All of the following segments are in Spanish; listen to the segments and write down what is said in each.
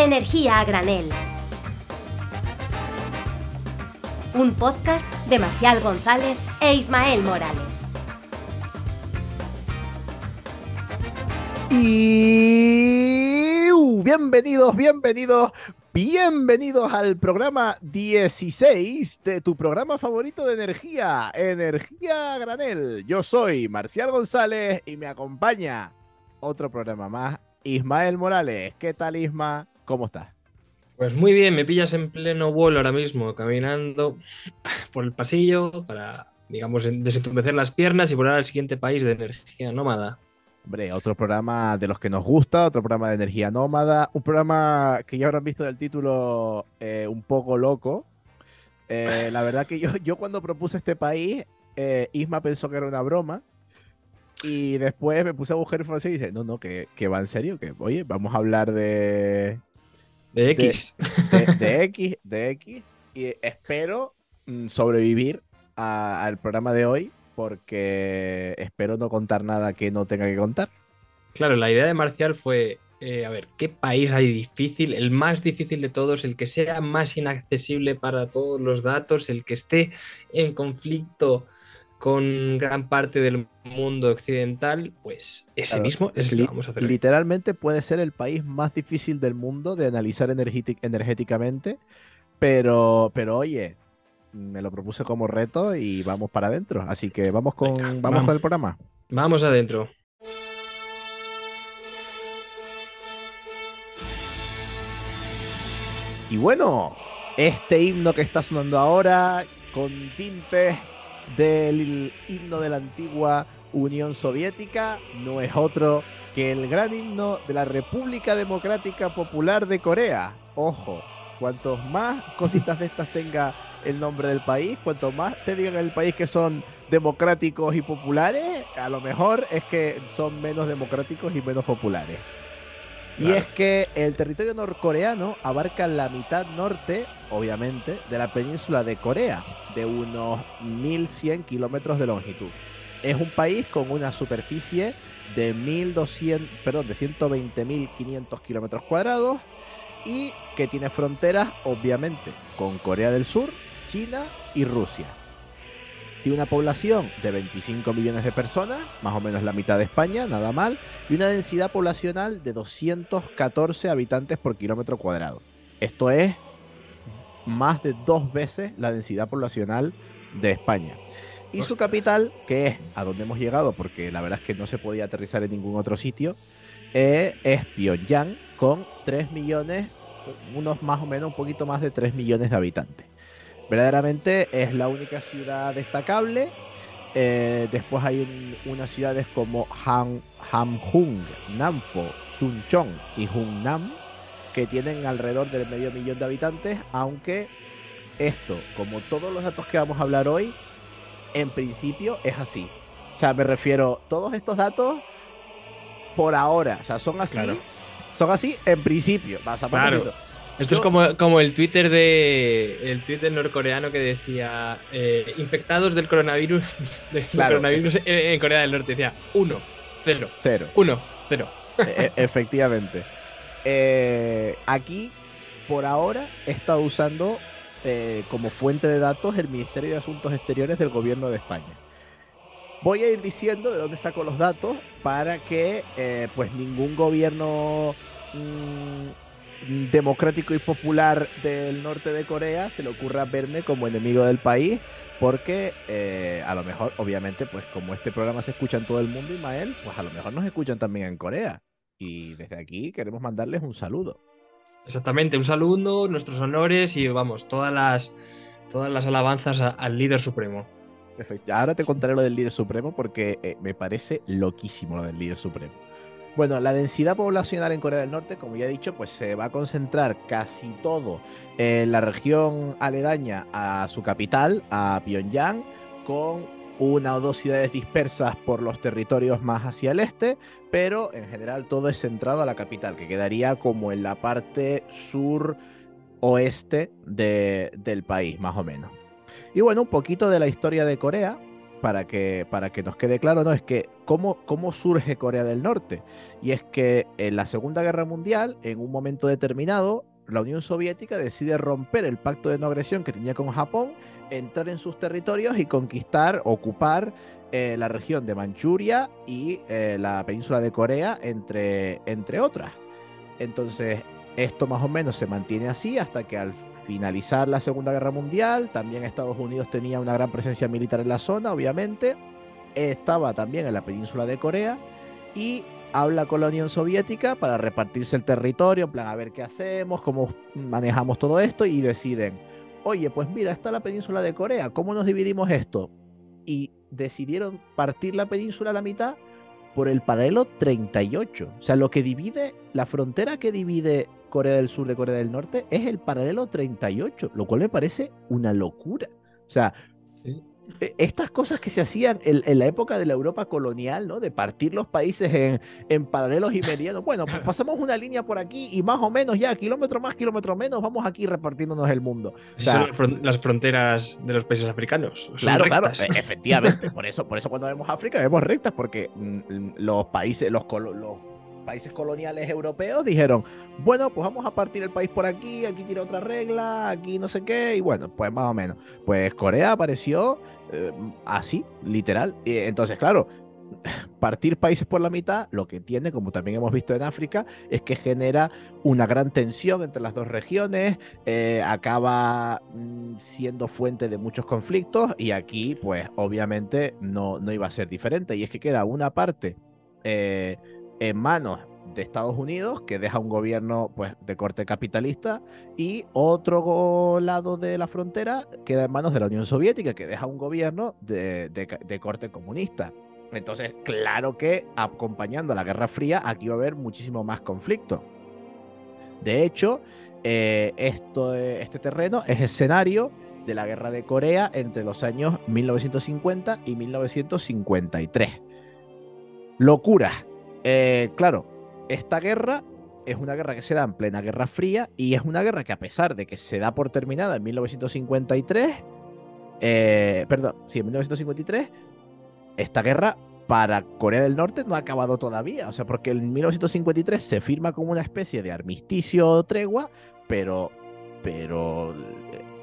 Energía a granel. Un podcast de Marcial González e Ismael Morales. Y uh, bienvenidos, bienvenidos, bienvenidos al programa 16 de tu programa favorito de energía, Energía a Granel. Yo soy Marcial González y me acompaña otro programa más, Ismael Morales. ¿Qué tal, Isma? ¿Cómo estás? Pues muy bien, me pillas en pleno vuelo ahora mismo, caminando por el pasillo para, digamos, desentumecer las piernas y volar al siguiente país de energía nómada. Hombre, otro programa de los que nos gusta, otro programa de energía nómada, un programa que ya habrán visto del título eh, un poco loco. Eh, la verdad que yo, yo cuando propuse este país, eh, Isma pensó que era una broma. Y después me puse a buscar información y dice, no, no, que, que va en serio, que oye, vamos a hablar de, De X. de, de X, de X, y espero mm, sobrevivir al programa de hoy porque espero no contar nada que no tenga que contar. Claro, la idea de Marcial fue, eh, a ver, ¿qué país hay difícil? El más difícil de todos, el que sea más inaccesible para todos los datos, el que esté en conflicto con gran parte del mundo occidental, pues ese Claro, mismo es el li- que vamos a hacer. Literalmente puede ser el país más difícil del mundo de analizar energéti- energéticamente, pero, pero oye, me lo propuse como reto y vamos para adentro. Así que vamos con, Venga, vamos vamos. con el programa. Vamos adentro. Y bueno, este himno que está sonando ahora, con tintes del himno de la antigua Unión Soviética, no es otro que el gran himno de la República Democrática Popular de Corea. Ojo, cuantos más cositas de estas tenga el nombre del país, cuanto más te digan el país que son democráticos y populares, a lo mejor es que son menos democráticos y menos populares. Y es que el territorio norcoreano abarca la mitad norte, obviamente, de la península de Corea, de unos 1100 kilómetros de longitud. Es un país con una superficie de 1200, perdón, de 120.500 kilómetros cuadrados y que tiene fronteras, obviamente, con Corea del Sur, China y Rusia. Tiene una población de 25 millones de personas, más o menos la mitad de España, nada mal, y una densidad poblacional de 214 habitantes por kilómetro cuadrado. Esto es más de dos veces la densidad poblacional de España. Y su capital, que es a donde hemos llegado, porque la verdad es que no se podía aterrizar en ningún otro sitio, eh, es Pyongyang, con 3 millones, unos más o menos un poquito más de 3 millones de habitantes. Verdaderamente es la única ciudad destacable. Eh, después hay un- unas ciudades como Han, Hamhung, Namfo, Suncheon y Hunnam que tienen alrededor del medio millón de habitantes, aunque esto, como todos los datos que vamos a hablar hoy, en principio es así. O sea, me refiero, todos estos datos por ahora, o sea, son así, Claro. son así en principio. Claro. Esto es como, como el Twitter de el Twitter norcoreano que decía eh, infectados del coronavirus, del Claro. coronavirus en, Corea del Norte. Decía 1, 0, Cero. 1, 0. E- e- efectivamente. Eh, aquí, por ahora, he estado usando eh, como fuente de datos el Ministerio de Asuntos Exteriores del Gobierno de España. Voy a ir diciendo de dónde saco los datos para que pues ningún gobierno mm, democrático y popular del norte de Corea se le ocurra verme como enemigo del país porque eh, a lo mejor, obviamente, pues como este programa se escucha en todo el mundo, Ismael, pues a lo mejor nos escuchan también en Corea. Y desde aquí queremos mandarles un saludo. Exactamente, un saludo, nuestros honores y vamos, todas las todas las alabanzas a- al líder supremo. Perfecto. Ahora te contaré lo del líder supremo porque eh, me parece loquísimo lo del líder supremo. Bueno, la densidad poblacional en Corea del Norte, como ya he dicho, pues se va a concentrar casi todo en la región aledaña a su capital, a Pyongyang, con una o dos ciudades dispersas por los territorios más hacia el este, pero en general todo es centrado a la capital, que quedaría como en la parte sur oeste de- del país, más o menos. Y bueno, un poquito de la historia de Corea. Para que, para que nos quede claro, ¿no? Es que cómo, cómo surge Corea del Norte. Y es que en la Segunda Guerra Mundial, en un momento determinado, la Unión Soviética decide romper el pacto de no agresión que tenía con Japón, entrar en sus territorios y conquistar, ocupar eh, la región de Manchuria y eh, la península de Corea, entre, entre otras. Entonces, esto más o menos se mantiene así hasta que al finalizar la Segunda Guerra Mundial, también Estados Unidos tenía una gran presencia militar en la zona, obviamente, estaba también en la península de Corea y habla con la Unión Soviética para repartirse el territorio, en plan, a ver qué hacemos, cómo manejamos todo esto y deciden, oye, pues mira, está la península de Corea, ¿cómo nos dividimos esto? Y decidieron partir la península a la mitad por el paralelo 38. O sea, lo que divide, la frontera que divide Corea del Sur de Corea del Norte es el paralelo 38, lo cual me parece una locura. O sea, e, estas cosas que se hacían en, la época de la Europa colonial, ¿no? De partir los países en, en paralelos y meridianos. Bueno, pues pasamos una línea por aquí y más o menos ya, kilómetro más, kilómetro menos, vamos aquí repartiéndonos el mundo. son las fronteras de los países africanos. claro, claro, e, efectivamente. por eso, por eso cuando vemos África vemos rectas, porque mm, los países, los, los países coloniales europeos dijeron, bueno, pues vamos a partir el país por aquí, aquí tiene otra regla, aquí no sé qué, y bueno, pues más o menos. Pues Corea apareció eh, así, literal. Y entonces, claro, partir países por la mitad, lo que tiene, como también hemos visto en África, es que genera una gran tensión entre las dos regiones, eh, acaba mm, siendo fuente de muchos conflictos y aquí, pues obviamente no, no iba a ser diferente. Y es que queda una parte eh, en manos de Estados Unidos, que deja un gobierno pues, de corte capitalista, y otro lado de la frontera queda en manos de la Unión Soviética, que deja un gobierno de, de, corte comunista. Entonces, claro que acompañando a la Guerra Fría, aquí va a haber muchísimo más conflicto. De hecho, eh, esto, este terreno es escenario de la Guerra de Corea entre los años 1950 y 1953. Locura, eh, claro, esta guerra es una guerra que se da en plena Guerra Fría y es una guerra que a pesar de que se da por terminada en 1953, eh, perdón, sí, en 1953, esta guerra para Corea del Norte no ha acabado todavía, o sea, porque en 1953 se firma como una especie de armisticio o tregua, pero, pero,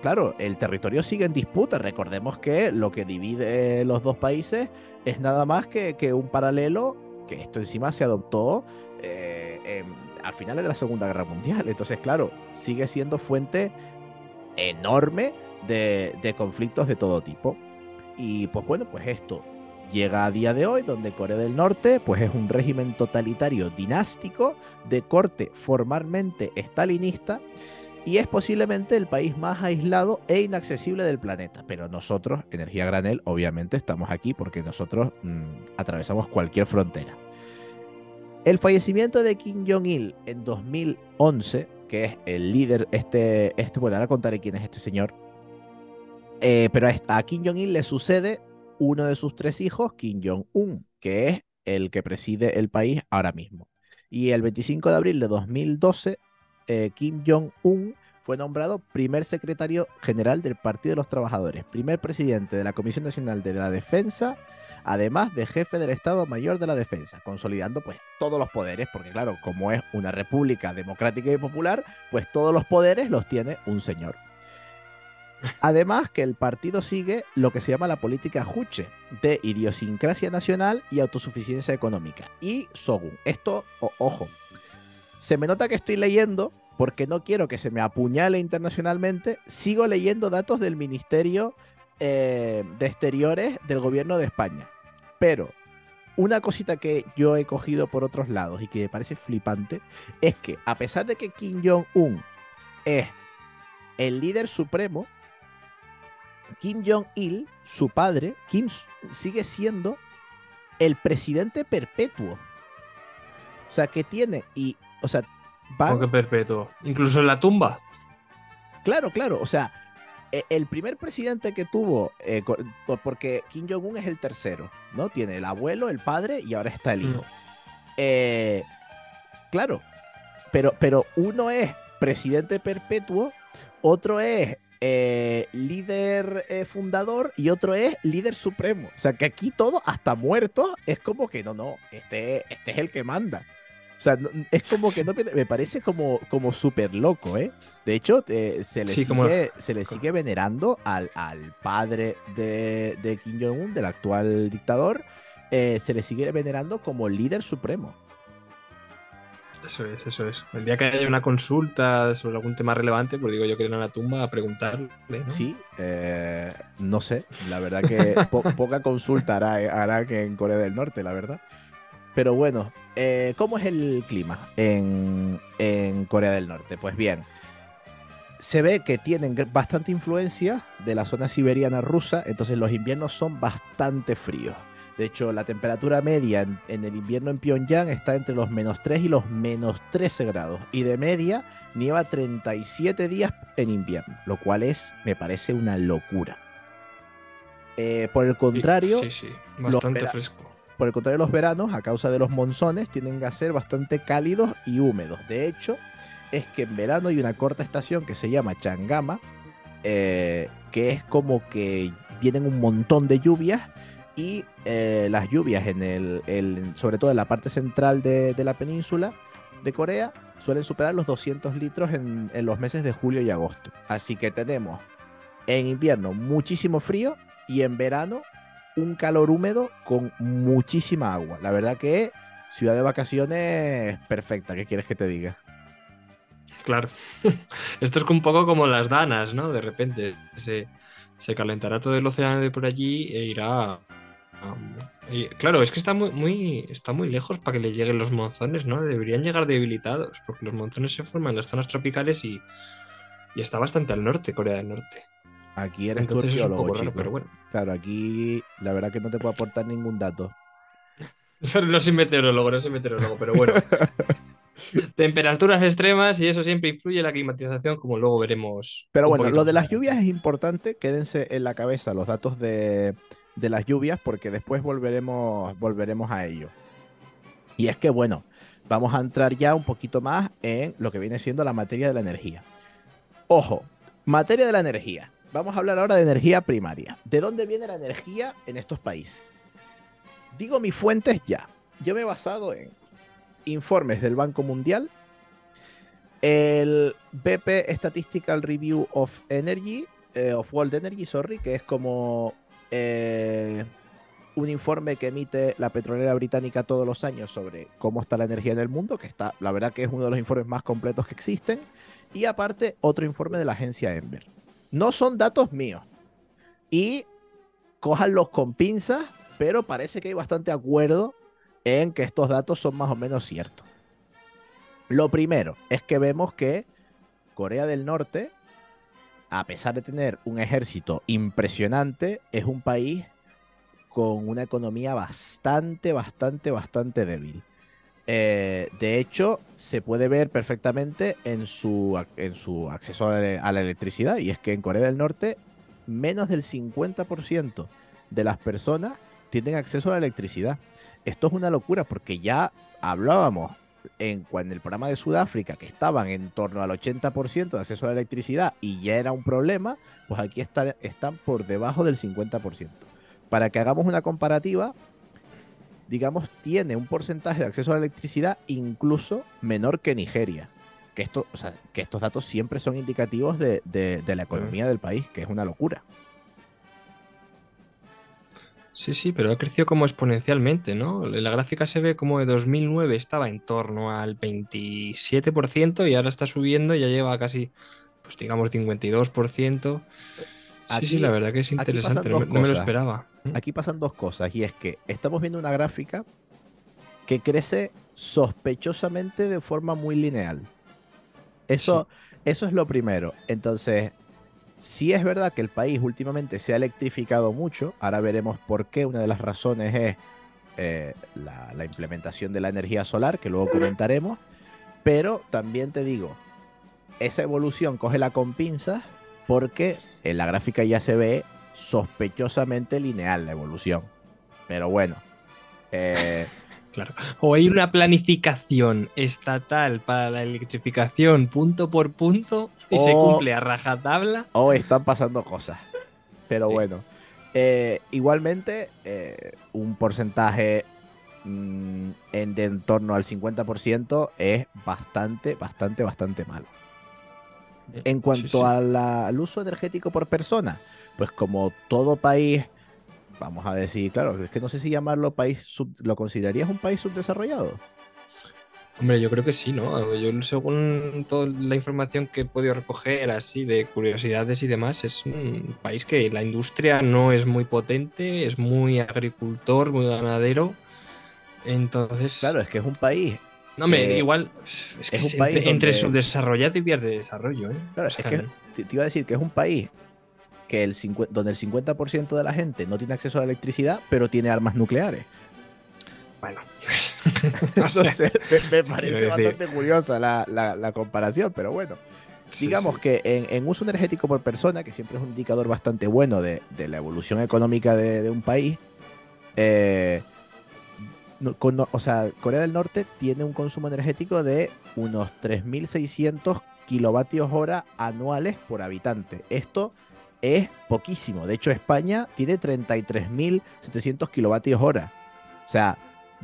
claro, el territorio sigue en disputa. Recordemos que lo que divide los dos países es nada más que, que un paralelo que esto encima se adoptó eh, al final de la Segunda Guerra Mundial. Entonces, claro, sigue siendo fuente enorme de, conflictos de todo tipo. Y pues bueno, pues esto llega a día de hoy, donde Corea del Norte pues es un régimen totalitario dinástico de corte formalmente estalinista y es posiblemente el país más aislado e inaccesible del planeta. Pero nosotros, Energía Granel, obviamente estamos aquí porque nosotros mm, atravesamos cualquier frontera. El fallecimiento de Kim Jong-il en 2011, que es el líder, este, este, bueno, ahora contaré quién es este señor, eh, pero a Kim Jong-il le sucede uno de sus tres hijos, Kim Jong-un, que es el que preside el país ahora mismo. Y el 25 de abril de 2012 eh, Kim Jong-un fue nombrado primer secretario general del Partido de los Trabajadores, primer presidente de la Comisión Nacional de la Defensa, además de jefe del Estado Mayor de la Defensa, consolidando pues todos los poderes, porque claro, como es una república democrática y popular, pues todos los poderes los tiene un señor. Además que el partido sigue lo que se llama la política Juche, de idiosincrasia nacional y autosuficiencia económica. Y Sogun, esto, ojo, se me nota que estoy leyendo porque no quiero que se me apuñale internacionalmente. Sigo leyendo datos del Ministerio eh, de Exteriores del Gobierno de España. Pero una cosita que yo he cogido por otros lados y que me parece flipante es que a pesar de que Kim Jong-un es el líder supremo, Kim Jong-il, su padre, Kim sigue siendo el presidente perpetuo. O sea, que tiene, y o sea, va. que perpetuo. Incluso en la tumba. Claro, claro. O sea, e, el primer presidente que tuvo, eh, porque Kim Jong-un es el tercero, ¿no? Tiene el abuelo, el padre y ahora está el hijo. Mm. Eh, claro, pero, pero uno es presidente perpetuo, otro es eh, líder eh, fundador y otro es líder supremo. O sea, que aquí todo, hasta muerto, es como que no, no, este, este es el que manda. O sea, es como que no me parece como, como súper loco, ¿eh? De hecho, eh, se, le sigue, se le sigue venerando al, al padre de, de Kim Jong-un, del actual dictador, se le sigue venerando como líder supremo. Eso es, eso es. El día que haya una consulta sobre algún tema relevante, pues digo yo que ir a la tumba a preguntarle. ¿no? Sí, eh, no sé. La verdad que poca consulta hará, hará, que en Corea del Norte, la verdad. Pero bueno, eh, ¿cómo es el clima en, en Corea del Norte? Pues bien, se ve que tienen bastante influencia de la zona siberiana rusa, entonces los inviernos son bastante fríos. De hecho, la temperatura media en, el invierno en Pyongyang está entre los menos 3 y los menos 13 grados. Y de media nieva 37 días en invierno, lo cual es, me parece una locura. Eh, por el contrario, sí, sí, bastante fresco. Por el contrario, los veranos, a causa de los monzones, tienden a ser bastante cálidos y húmedos. De hecho, es que en verano hay una corta estación que se llama Changama, eh, que es como que vienen un montón de lluvias y eh, las lluvias en el, sobre todo en la parte central de, la península de Corea suelen superar los 200 litros en, los meses de julio y agosto. Así que tenemos en invierno muchísimo frío y en verano un calor húmedo con muchísima agua. La verdad que ciudad de vacaciones perfecta. ¿Qué quieres que te diga? Claro. Esto es un poco como las danas, ¿no? De repente se, se calentará todo el océano de por allí e irá claro, es que está muy, muy, está muy lejos para que le lleguen los monzones, ¿no? Deberían llegar debilitados, porque los monzones se forman en las zonas tropicales y, está bastante al norte, Corea del Norte. Aquí eres Entonces raro, pero bueno. Claro, aquí la verdad que no te puedo aportar ningún dato. no soy meteorólogo, no soy meteorólogo, pero bueno. Temperaturas extremas y eso siempre influye en la climatización, como luego veremos. Pero bueno, lo de las lluvias es importante, quédense en la cabeza los datos de, de las lluvias porque después volveremos, volveremos a ello. Y es que, bueno, vamos a entrar ya un poquito más en lo que viene siendo la materia de la energía. Ojo, materia de la energía. Vamos a hablar ahora de energía primaria. ¿De dónde viene la energía en estos países? Digo mis fuentes ya. Yo me he basado en informes del Banco Mundial, el BP Statistical Review of Energy, eh, of World Energy, sorry, que es como eh, un informe que emite la petrolera británica todos los años sobre cómo está la energía en el mundo, que está, la verdad que es uno de los informes más completos que existen, y aparte otro informe de la agencia Ember. No son datos míos. Y cójanlos con pinzas, pero parece que hay bastante acuerdo en que estos datos son más o menos ciertos. Lo primero es que vemos que Corea del Norte a pesar de tener un ejército impresionante, es un país con una economía bastante, bastante, bastante débil. Eh, de hecho, se puede ver perfectamente en su, en su acceso a la, electricidad, y es que en Corea del Norte menos del 50% de las personas tienen acceso a la electricidad. Esto es una locura porque ya hablábamos en, en el programa de Sudáfrica, que estaban en torno al 80% de acceso a la electricidad y ya era un problema, pues aquí están por debajo del 50%. Para que hagamos una comparativa, digamos, tiene un porcentaje de acceso a la electricidad incluso menor que Nigeria. Que, esto, que estos datos siempre son indicativos de, de la economía del país, que es una locura. Sí, sí, pero ha crecido como exponencialmente, ¿no? La gráfica se ve como de 2009 estaba en torno al 27% y ahora está subiendo y ya lleva casi, pues digamos, 52%. Sí, sí, la verdad que es interesante, no, me lo esperaba. Aquí pasan dos cosas y es que estamos viendo una gráfica que crece sospechosamente de forma muy lineal. Eso, eso es lo primero. Entonces, si es verdad que el país últimamente se ha electrificado mucho, ahora veremos por qué. Una de las razones es eh, la, implementación de la energía solar, que luego comentaremos. Pero también te digo, esa evolución cógela con pinzas porque en la gráfica ya se ve sospechosamente lineal la evolución. Pero bueno. Eh, claro. O hay una planificación estatal para la electrificación punto por punto, y se cumple a rajatabla. o están pasando cosas. Pero Sí. bueno, eh, igualmente eh, un porcentaje mm, en, de en torno al 50% es bastante, bastante, bastante malo. En cuanto Sí, sí. a la- al uso energético por persona, pues como todo país, vamos a decir, claro, es que no sé si llamarlo país, sub- ¿lo considerarías un país subdesarrollado? Hombre, yo creo que sí, ¿no? Yo según toda la información que he podido recoger así de curiosidades y demás, es un país que la industria no es muy potente, es muy agricultor, muy ganadero. Entonces, Claro, es que es un país no, hombre, que igual es que es un es país entre, entre subdesarrollado y vías de desarrollo, ¿eh? Claro, O sea, es que te, iba a decir que es un país que el donde el 50% de la gente no tiene acceso a la electricidad, pero tiene armas nucleares. bueno, Entonces, me, me parece bastante curiosa la, la- la comparación, pero bueno. sí, Digamos sí. que en, en uso energético por persona, que siempre es un indicador bastante bueno de, de la evolución económica de, de un país, eh, con- o sea, Corea del Norte tiene un consumo energético de unos 3.600 kilovatios hora anuales por habitante. Esto es poquísimo. De hecho, España tiene 33.700 kilovatios hora. O sea,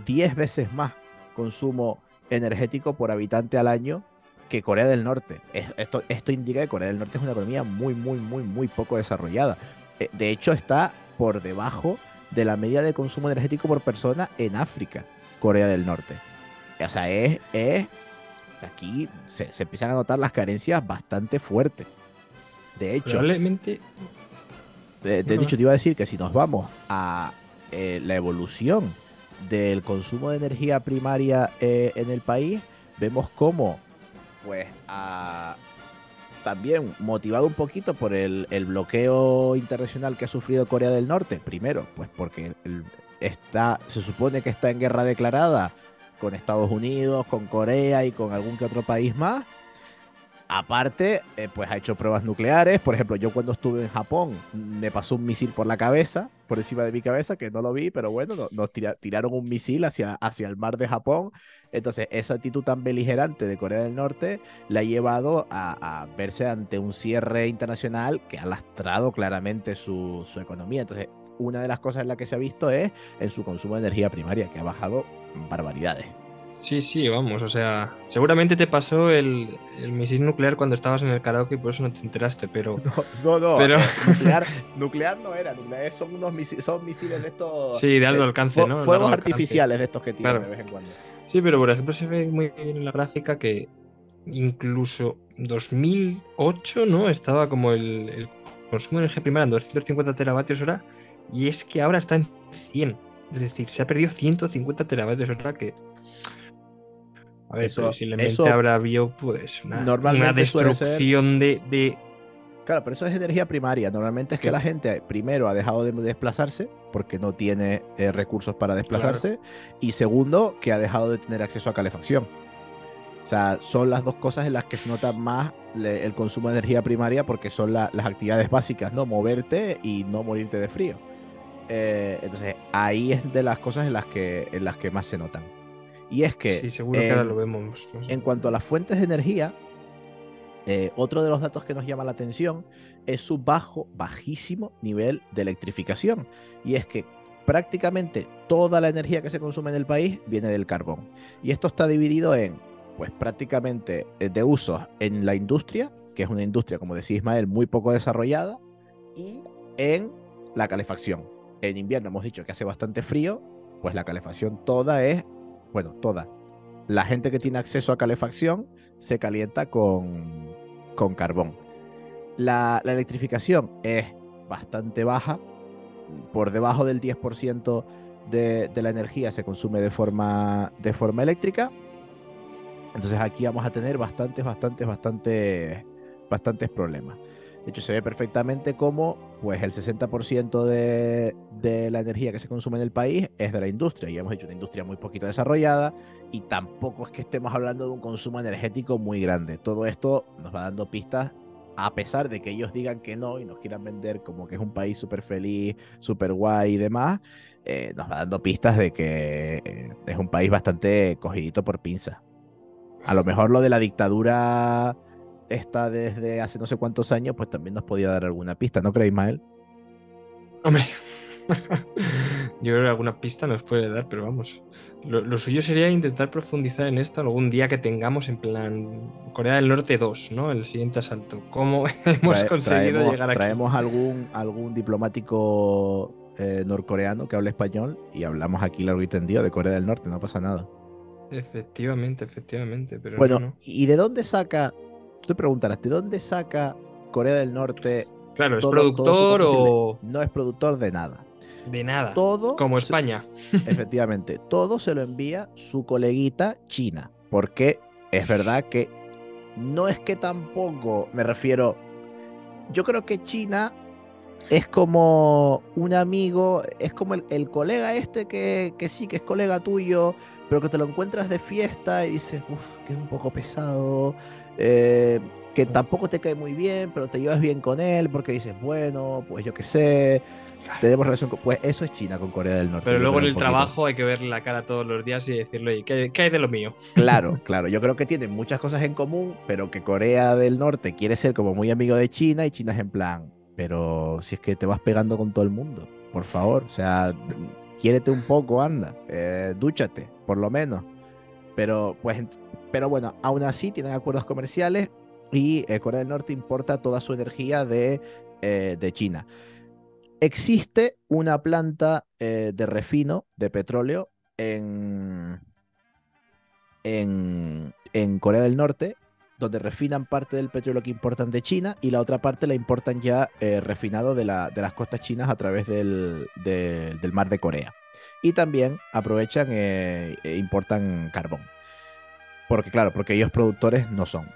10 veces más consumo energético por habitante al año que Corea del Norte. Es- Esto, esto indica que Corea del Norte es una economía muy, muy, muy, muy poco desarrollada. Eh, De hecho, está por debajo de la media de consumo energético por persona en África, Corea del Norte. O sea, es, es- aquí se, se empiezan a notar las carencias bastante fuertes. De hecho, Probablemente, de, dicho, te iba a decir que si nos vamos a eh, la evolución del consumo de energía primaria eh, en el país, vemos cómo, pues, a- también motivado un poquito por el, bloqueo internacional que ha sufrido Corea del Norte, primero, pues porque está, se supone que está en guerra declarada con Estados Unidos, con Corea y con algún que otro país más. Aparte, eh, pues ha hecho pruebas nucleares. Por ejemplo, yo cuando estuve en Japón me pasó un misil por la cabeza, por encima de mi cabeza, que no lo vi, pero bueno, no- nos tira- tiraron un misil hacia, hacia el mar de Japón. Entonces, esa actitud tan beligerante de Corea del Norte la ha llevado a, verse ante un cierre internacional que ha lastrado claramente su, su economía. Entonces, una de las cosas en las que se ha visto es en su consumo de energía primaria, que ha bajado barbaridades. Sí, sí, vamos, o sea, seguramente te pasó el, el misil nuclear cuando estabas en el karaoke y por eso no te enteraste, pero No, no, no. Pero- eh, nuclear, nuclear no era, nuclear son unos misiles, son misiles de estos. sí, de alto eh, alcance, fu- ¿no? Fuegos alcance. artificiales de estos que tiran Claro. de vez en cuando. Sí, pero por ejemplo se ve muy bien en la gráfica que incluso 2008, ¿no? Estaba como el, el consumo de energía primaria en 250 teravatios hora y es que ahora está en 100. Es decir, se ha perdido 150 teravatios hora que... A ver, Eso- posiblemente eso habrá habido pues una, normalmente una suele ser- destrucción de, de... Claro, pero eso es energía primaria. Normalmente es que la gente primero ha dejado de desplazarse porque no tiene eh, recursos para desplazarse y segundo que ha dejado de tener acceso a calefacción. O sea, son las dos cosas en las que se nota más le- el consumo de energía primaria porque son la- las actividades básicas, ¿no? Moverte y no morirte de frío. Eh, entonces, ahí es de las cosas en las que, en las que más se notan. Y es que Sí, seguro que ahora en- lo vemos. no sé. en cuanto a las fuentes de energía, eh, otro de los datos que nos llama la atención es su bajo, bajísimo nivel de electrificación. Y es que prácticamente toda la energía que se consume en el país viene del carbón. Y esto está dividido en, pues prácticamente eh, de usos en la industria, que es una industria, como decía Ismael, muy poco desarrollada, y en la calefacción. En invierno hemos dicho que hace bastante frío, pues la calefacción toda es, bueno, toda. La gente que tiene acceso a calefacción se calienta con, con carbón. La, electrificación es bastante baja, por debajo del 10% de, de la energía se consume de forma, de forma eléctrica. Entonces aquí vamos a tener bastantes, bastantes, bastantes, bastantes problemas. De hecho, se ve perfectamente cómo pues, el 60% de, de la energía que se consume en el país es de la industria. Y hemos dicho una industria muy poquito desarrollada y tampoco es que estemos hablando de un consumo energético muy grande. Todo esto nos va dando pistas, a pesar de que ellos digan que no y nos quieran vender como que es un país súper feliz, súper guay y demás, eh, nos va dando pistas de que eh, es un país bastante cogidito por pinza. A lo mejor lo de la dictadura está desde hace no sé cuántos años, pues también nos podía dar alguna pista, ¿no creéis, Mael? Hombre, yo creo que alguna pista nos puede dar, pero vamos. Lo, suyo sería intentar profundizar en esto algún día que tengamos en plan Corea del Norte 2, ¿no? El siguiente asalto. ¿Cómo hemos conseguido llegar aquí? Traemos algún, algún diplomático eh, norcoreano que hable español y hablamos aquí largo y tendido de Corea del Norte, no pasa nada. Efectivamente, efectivamente. Pero bueno, ¿y de dónde saca? Tú te preguntarás, ¿de dónde saca Corea del Norte? Claro, ¿es productor o.? No es productor de nada. De nada. Todo. Como España. efectivamente, todo se lo envía su coleguita China. Porque es verdad que no es que tampoco, me refiero. Yo creo que China es como un amigo, es como el, colega este que, que, sí, que es colega tuyo, pero que te lo encuentras de fiesta y dices, uff, que es un poco pesado, eh, que tampoco te cae muy bien, pero te llevas bien con él porque dices, bueno, pues yo qué sé, tenemos relación con... Pues eso es China con Corea del Norte. Pero luego en el trabajo hay que verle la cara todos los días y decirle, ¿qué, ¿qué, hay de lo mío? Claro, claro. Yo creo que tienen muchas cosas en común, pero que Corea del Norte quiere ser como muy amigo de China y China es en plan, pero si es que te vas pegando con todo el mundo, por favor, o sea, quiérete un poco, anda, eh, dúchate, por lo menos. Pero, pues, pero bueno, aún así tienen acuerdos comerciales y eh, Corea del Norte importa toda su energía de, eh, China. Existe una planta de refino de petróleo en, en, Corea del Norte donde refinan parte del petróleo que importan de China y la otra parte la importan ya eh, refinado de, las costas chinas a través del, mar de Corea. Y también aprovechan eh, e importan carbón. Porque claro, porque ellos productores no son.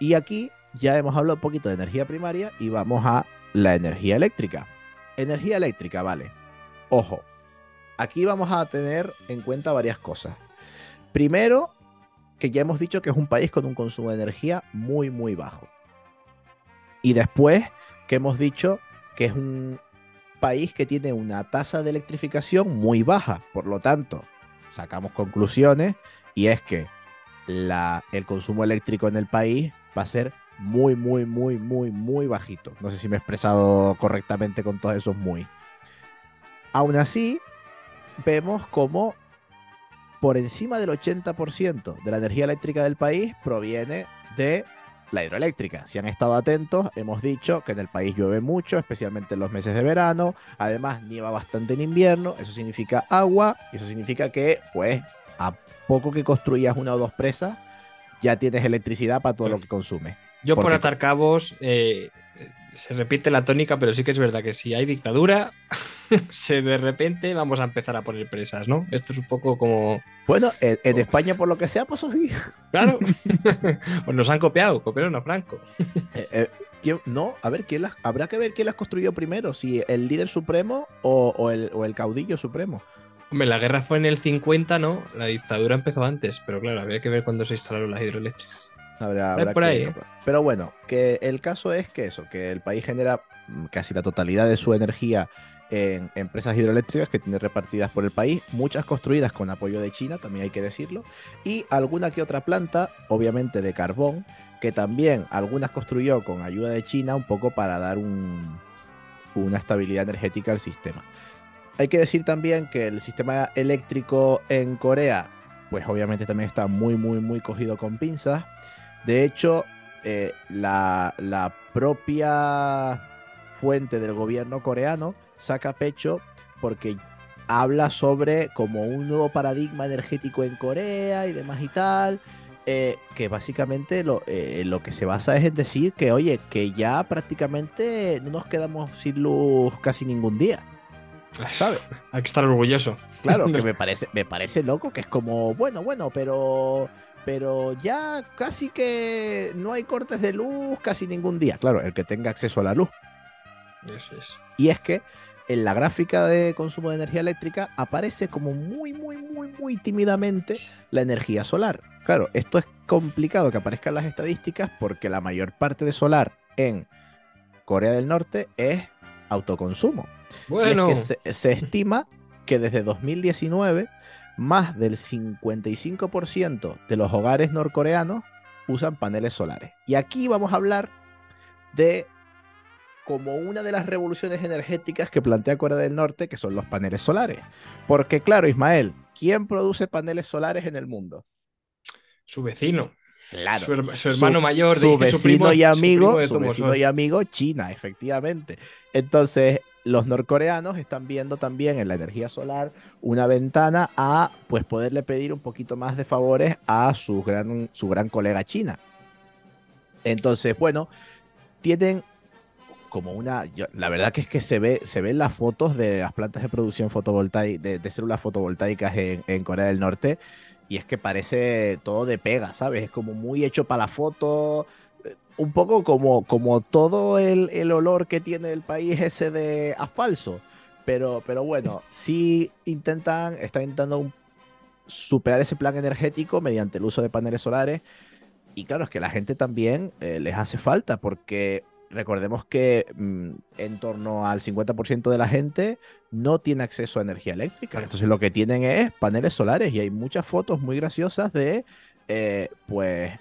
Y aquí ya hemos hablado un poquito de energía primaria y vamos a la energía eléctrica. Energía eléctrica, vale. Ojo, aquí vamos a tener en cuenta varias cosas. Primero, que ya hemos dicho que es un país con un consumo de energía muy, muy bajo. Y después que hemos dicho que es un país que tiene una tasa de electrificación muy baja. Por lo tanto, sacamos conclusiones y es que el consumo eléctrico en el país va a ser muy, muy, muy, muy, muy bajito. No sé si me he expresado correctamente con todos esos muy. Aún así, vemos como por encima del 80% de la energía eléctrica del país proviene de la hidroeléctrica. Si han estado atentos, hemos dicho que en el país llueve mucho, especialmente en los meses de verano. Además, nieva bastante en invierno. Eso significa agua. Eso significa que, pues, a poco que construyas una o dos presas, ya tienes electricidad para todo lo que consume. Yo por atar cabos, eh, se repite la tónica, pero sí que es verdad que si hay dictadura, se de repente vamos a empezar a poner presas, ¿no? Esto es un poco como. Bueno, en, España, por lo que sea, pues sí. Claro. pues nos han copiado, copiaron a Franco. Eh, eh, no, a ver, ¿quién las, habrá que ver quién las construyó primero, si el líder supremo o, el, o el caudillo supremo. Hombre, la guerra fue en el 50, ¿no? La dictadura empezó antes, pero claro, habría que ver cuándo se instalaron las hidroeléctricas. Habrá, por ahí. Pero bueno, que el caso es que eso, que el país genera casi la totalidad de su energía en empresas hidroeléctricas que tiene repartidas por el país, muchas construidas con apoyo de China, también hay que decirlo, y alguna que otra planta, obviamente de carbón, que también algunas construyó con ayuda de China un poco para dar una estabilidad energética al sistema. Hay que decir también que el sistema eléctrico en Corea, pues obviamente también está muy, muy, muy cogido con pinzas. De hecho, eh, la, propia fuente del gobierno coreano saca pecho porque habla sobre como un nuevo paradigma energético en Corea y demás y tal. Eh, que básicamente lo, eh, lo, que se basa es en decir que, oye, que ya prácticamente no nos quedamos sin luz casi ningún día. ¿Sabes? Hay que estar orgulloso. Claro, que me parece, me parece loco, que es como, bueno, bueno, pero pero ya casi que no hay cortes de luz casi ningún día. Claro, el que tenga acceso a la luz. Eso es. Y es que en la gráfica de consumo de energía eléctrica aparece como muy, muy, muy, muy tímidamente la energía solar. Claro, esto es complicado que aparezcan las estadísticas porque la mayor parte de solar en Corea del Norte es autoconsumo. Bueno. es que se, se estima que desde 2019 más del 55% de los hogares norcoreanos usan paneles solares. Y aquí vamos a hablar de como una de las revoluciones energéticas que plantea Corea del Norte, que son los paneles solares. Porque claro, Ismael, ¿quién produce paneles solares en el mundo? Su vecino. Claro. Su, her- su hermano mayor. su de- vecino primo- y su amigo, primo de su vecino y amigo China, efectivamente. Entonces, los norcoreanos están viendo también en la energía solar una ventana a pues poderle pedir un poquito más de favores a su gran, su gran colega China. Entonces, bueno, tienen como una, la verdad que es que se ve, se ven las fotos de las plantas de producción fotovoltaica, de, de células fotovoltaicas en, en Corea del Norte, y es que parece todo de pega, ¿sabes? Es como muy hecho para la foto, un poco como, como todo el, el olor que tiene el país ese de a falso. Pero, pero bueno, sí intentan, están intentando superar ese plan energético mediante el uso de paneles solares. Y claro, es que la gente también eh, les hace falta porque recordemos que mm, en torno al 50% de la gente no tiene acceso a energía eléctrica. Entonces lo que tienen es paneles solares y hay muchas fotos muy graciosas de, eh, pues,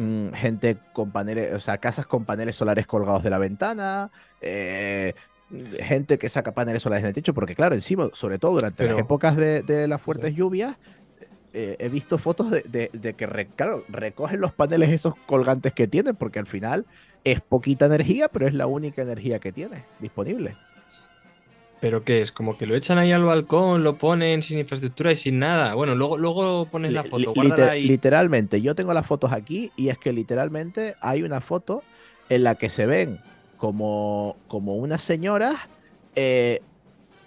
mm, gente con paneles, o sea, casas con paneles solares colgados de la ventana, eh, gente que saca paneles solares en el techo, porque claro, encima, sobre todo durante Pero- las épocas de, de las fuertes lluvias, eh, he visto fotos de, de- de que re- claro, recogen los paneles esos colgantes que tienen, porque al final es poquita energía, pero es la única energía que tiene disponible. ¿Pero qué es? Como que lo echan ahí al balcón, lo ponen sin infraestructura y sin nada. Bueno, luego, luego pones la foto, guárdala liter- ahí. Literalmente, yo tengo las fotos aquí y es que literalmente hay una foto en la que se ven como, como unas señoras, eh,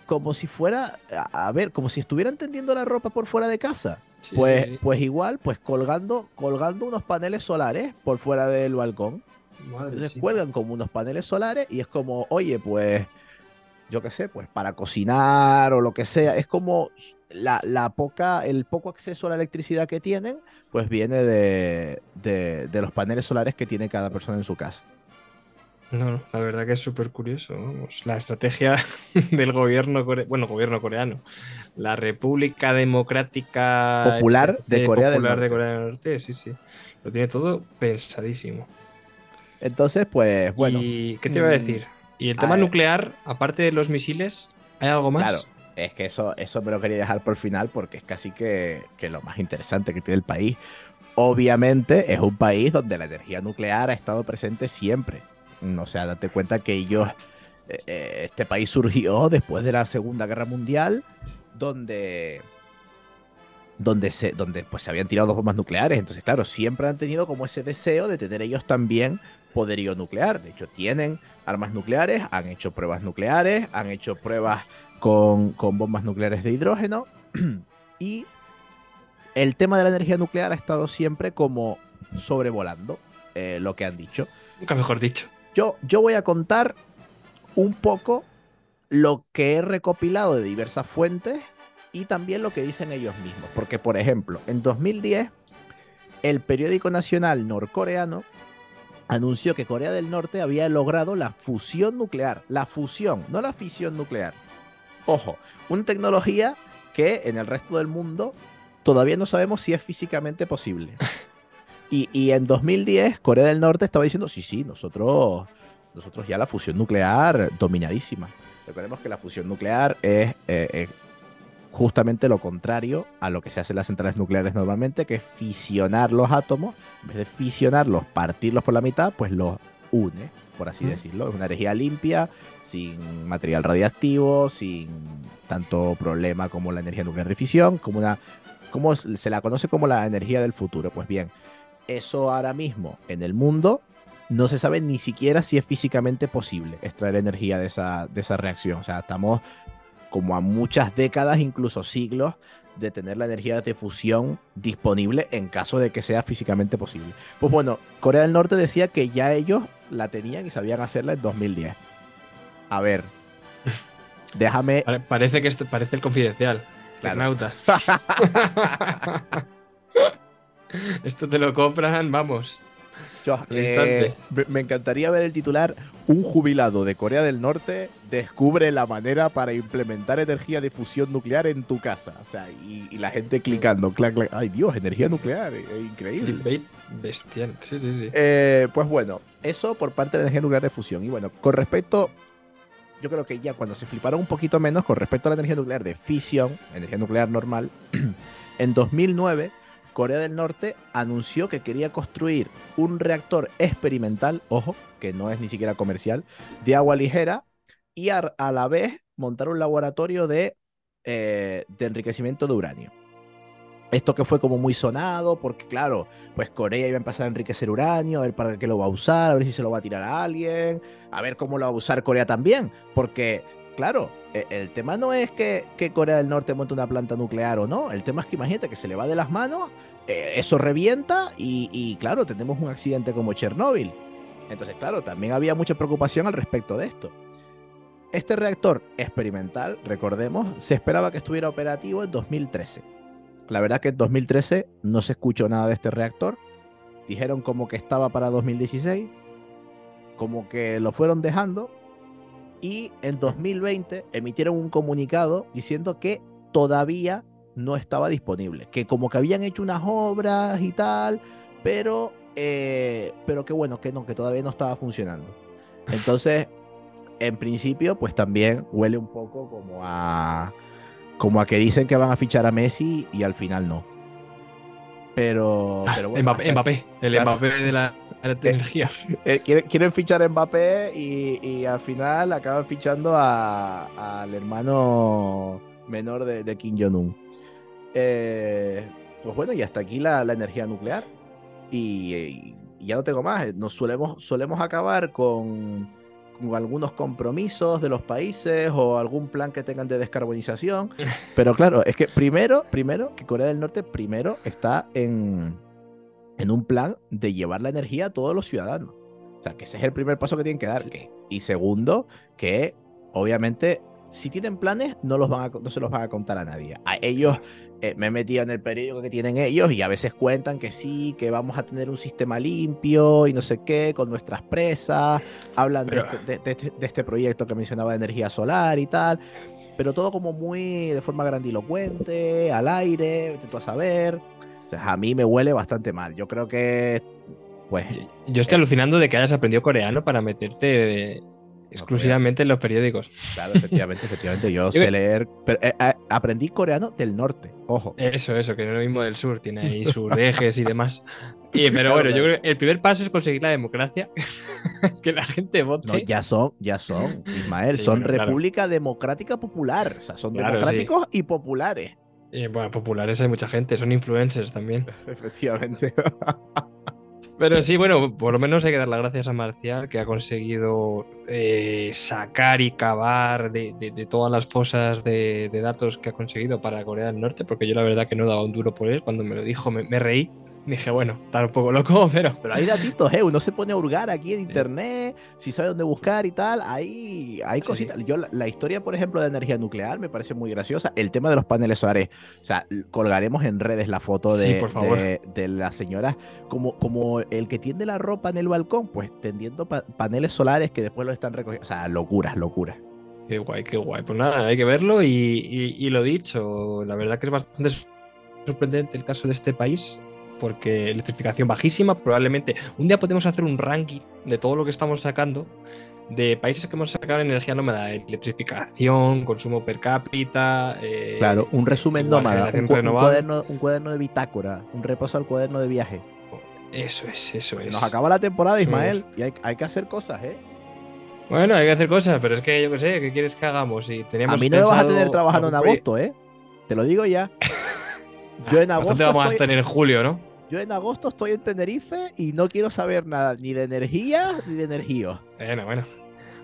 como si fuera, a, a ver, como si estuvieran tendiendo la ropa por fuera de casa. Sí, Pues, pues igual, pues colgando, colgando unos paneles solares por fuera del balcón. Madre Entonces sí. cuelgan como unos paneles solares y es como, oye, pues, yo qué sé, pues para cocinar o lo que sea, es como la, la poca, el poco acceso a la electricidad que tienen, pues viene de, de- de los paneles solares que tiene cada persona en su casa. No, la verdad que es súper curioso. vamos. La estrategia del gobierno, core- bueno, gobierno coreano, la República Democrática Popular de Corea del Popular de. Corea del Norte, sí, sí. Lo tiene todo pensadísimo. Entonces, pues, bueno, ¿Y qué te iba a mm, decir? Y el tema ver. nuclear, aparte de los misiles, ¿hay algo más? Claro, es que eso, eso me lo quería dejar por el final porque es casi que, que lo más interesante que tiene el país. Obviamente es un país donde la energía nuclear ha estado presente siempre. O sea, date cuenta que ellos, eh, eh, este país surgió después de la Segunda Guerra Mundial, donde, donde, se, donde pues, se habían tirado dos bombas nucleares. Entonces, claro, siempre han tenido como ese deseo de tener ellos también poderío nuclear. De hecho, tienen armas nucleares, han hecho pruebas nucleares, han hecho pruebas con, con bombas nucleares de hidrógeno. y el tema de la energía nuclear ha estado siempre como sobrevolando eh, lo que han dicho. Nunca mejor dicho. Yo, yo voy a contar un poco lo que he recopilado de diversas fuentes y también lo que dicen ellos mismos. Porque, por ejemplo, en 2010, el periódico nacional norcoreano anunció que Corea del Norte había logrado la fusión nuclear. La fusión, no la fisión nuclear. Ojo, una tecnología que en el resto del mundo todavía no sabemos si es físicamente posible. Y, y en 2010, Corea del Norte estaba diciendo, sí, sí, nosotros, nosotros ya la fusión nuclear dominadísima. Recordemos que la fusión nuclear es eh, eh, justamente lo contrario a lo que se hace en las centrales nucleares normalmente, que es fisionar los átomos. En vez de fisionarlos, partirlos por la mitad, pues los une, por así decirlo. Es una energía limpia, sin material radiactivo, sin tanto problema como la energía nuclear de fisión, como una como se la conoce como la energía del futuro. Pues bien, eso ahora mismo en el mundo no se sabe ni siquiera si es físicamente posible extraer energía de esa, de esa reacción. O sea, estamos como a muchas décadas, incluso siglos, de tener la energía de fusión disponible en caso de que sea físicamente posible. Pues bueno, Corea del Norte decía que ya ellos la tenían y sabían hacerla en 2010. A ver, déjame... Pare- Parece que esto parece el confidencial. Claro. Esto te lo compran, vamos. Yo, eh, me encantaría ver el titular un jubilado de Corea del Norte descubre la manera para implementar energía de fusión nuclear en tu casa. O sea, y, la gente clicando, clac, clac. Ay Dios, energía nuclear, es increíble. Bestial, sí, sí, sí. Eh, pues bueno, eso por parte de la energía nuclear de fusión. Y bueno, con respecto, yo creo que ya cuando se fliparon un poquito menos con respecto a la energía nuclear de fisión, energía nuclear normal, en 2009 Corea del Norte anunció que quería construir un reactor experimental, ojo, que no es ni siquiera comercial, de agua ligera y a, la vez montar un laboratorio de, eh, de enriquecimiento de uranio. Esto que fue como muy sonado, porque claro, pues Corea iba a empezar a enriquecer uranio, a ver para qué lo va a usar, a ver si se lo va a tirar a alguien, a ver cómo lo va a usar Corea también, porque claro, e, el tema no es que, Corea del Norte monte una planta nuclear o no, el tema es que imagínate que se le va de las manos, eh, eso revienta y, claro, tenemos un accidente como Chernóbil. Entonces, claro, también había mucha preocupación al respecto de esto. Este reactor experimental, recordemos, se esperaba que estuviera operativo en 2013. La verdad que en 2013 no se escuchó nada de este reactor. Dijeron como que estaba para 2016, como que lo fueron dejando y en 2020 emitieron un comunicado diciendo que todavía no estaba disponible, que como que habían hecho unas obras y tal, pero, eh, pero que bueno, que no, que todavía no estaba funcionando. Entonces, en principio, pues también huele un poco como a, como a que dicen que van a fichar a Messi y al final no. Pero, ah, Mbappé, el Mbappé de la, energía. Eh, quieren, fichar a Mbappé y, al final acaban fichando al hermano menor de, Kim Jong-un. Eh, pues bueno, y hasta aquí la, energía nuclear. Y, ya no tengo más. Nos solemos, solemos acabar con algunos compromisos de los países o algún plan que tengan de descarbonización. Pero claro, es que primero, primero, que Corea del Norte primero está en, en un plan de llevar la energía a todos los ciudadanos. O sea, que ese es el primer paso que tienen que dar. Y segundo, que obviamente si tienen planes, no, los van a, no se los van a contar a nadie. A ellos, eh, me he metido en el periódico que tienen ellos y a veces cuentan que sí, que vamos a tener un sistema limpio y no sé qué, con nuestras presas. Hablan este, de, este, proyecto que mencionaba de energía solar y tal. Pero todo como muy de forma grandilocuente, al aire, tú a saber. O sea, a mí me huele bastante mal. Yo creo que pues. Yo estoy alucinando de que hayas aprendido coreano para meterte exclusivamente en los periódicos. Claro, efectivamente, efectivamente. Yo sé leer. Pero, eh, eh, aprendí coreano del norte, ojo. Eso, eso, que no es lo mismo del sur, tiene ahí sus ejes y demás. Y, pero bueno, yo creo que el primer paso es conseguir la democracia, que la gente vote. No, ya son, ya son, Ismael, son República Democrática Popular. O sea, son democráticos y populares. Y, bueno, populares hay mucha gente, son influencers también. Efectivamente. Pero sí, bueno, por lo menos hay que dar las gracias a Marcial, que ha conseguido eh, sacar y cavar de, todas las fosas de, datos que ha conseguido para Corea del Norte, porque yo la verdad que no daba un duro por él. Cuando me lo dijo, me reí, Dije, bueno, está un poco loco, pero. Pero hay datitos, ¿eh? Uno se pone a hurgar aquí en internet, si sabe dónde buscar y tal. Ahí hay cositas. Yo, la, historia, por ejemplo, de energía nuclear me parece muy graciosa. El tema de los paneles solares. O sea, colgaremos en redes la foto de, de, la señora como, como el que tiende la ropa en el balcón, pues tendiendo paneles solares que después lo están recogiendo. O sea, locuras, locuras. Qué guay, qué guay. Pues nada, hay que verlo y, y lo dicho, la verdad que es bastante sorprendente el caso de este país porque electrificación bajísima, probablemente un día podemos hacer un ranking de todo lo que estamos sacando de países que hemos sacado energía nómada, electrificación, consumo per cápita. Eh, claro, un resumen nómada, un, cuaderno, un, cuaderno, de bitácora, un repaso al cuaderno de viaje. Eso es, eso es. Nos acaba la temporada, Ismael, y hay, hay, que hacer cosas, ¿eh? Bueno, hay que hacer cosas, pero es que yo qué sé, ¿qué quieres que hagamos? Y a mí no me vas a tener trabajando en agosto, ¿eh? Te lo digo ya. Yo en agosto. te vamos a tener en julio, ¿no? Yo en agosto estoy en Tenerife y no quiero saber nada ni de energía ni de energía. Bueno, bueno.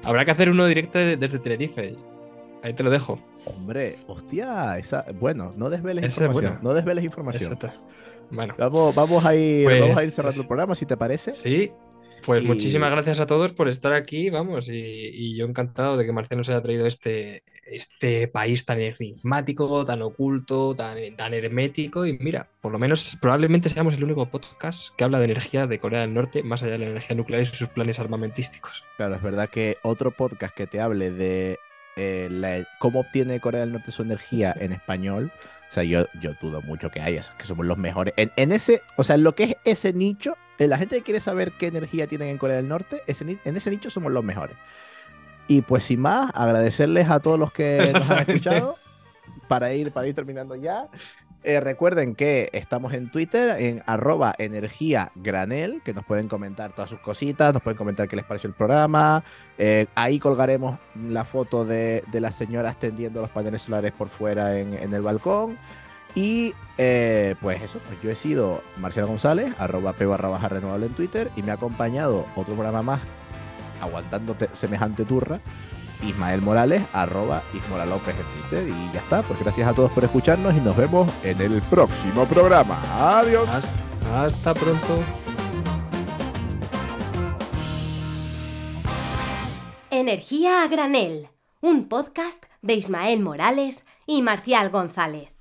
Habrá que hacer uno directo desde Tenerife. Ahí te lo dejo. Hombre, hostia, esa, bueno, no desveles información. No desveles información. Bueno. Vamos, vamos a ir, vamos a ir pues cerrando el programa, si te parece. Sí. Pues Y- muchísimas gracias a todos por estar aquí, vamos, y, y yo encantado de que Marcial nos haya traído este, este país tan enigmático, tan oculto, tan, tan hermético, y mira, por lo menos probablemente seamos el único podcast que habla de energía de Corea del Norte, más allá de la energía nuclear y sus planes armamentísticos. Claro, es verdad que otro podcast que te hable de eh, la- cómo obtiene Corea del Norte su energía en español, o sea, yo, yo dudo mucho que haya, que somos los mejores. En, en ese, o sea, en lo que es ese nicho, la gente que quiere saber qué energía tienen en Corea del Norte, ese en ese nicho somos los mejores. Y pues sin más, agradecerles a todos los que nos han escuchado para ir, para ir terminando ya. Eh, recuerden que estamos en Twitter, en arroba energía granel, que nos pueden comentar todas sus cositas, nos pueden comentar qué les pareció el programa. Eh, ahí colgaremos la foto de, de las señoras tendiendo los paneles solares por fuera en, en el balcón. Y eh, pues eso, pues yo he sido Marcial González, arroba p barra baja renovable en Twitter, y me ha acompañado otro programa más, aguantando te- semejante turra, Ismael Morales, arroba Ismola López en Twitter. Y ya está, pues gracias a todos por escucharnos y nos vemos en el próximo programa. Adiós. Hasta, hasta pronto. Energía a granel, un podcast de Ismael Morales y Marcial González.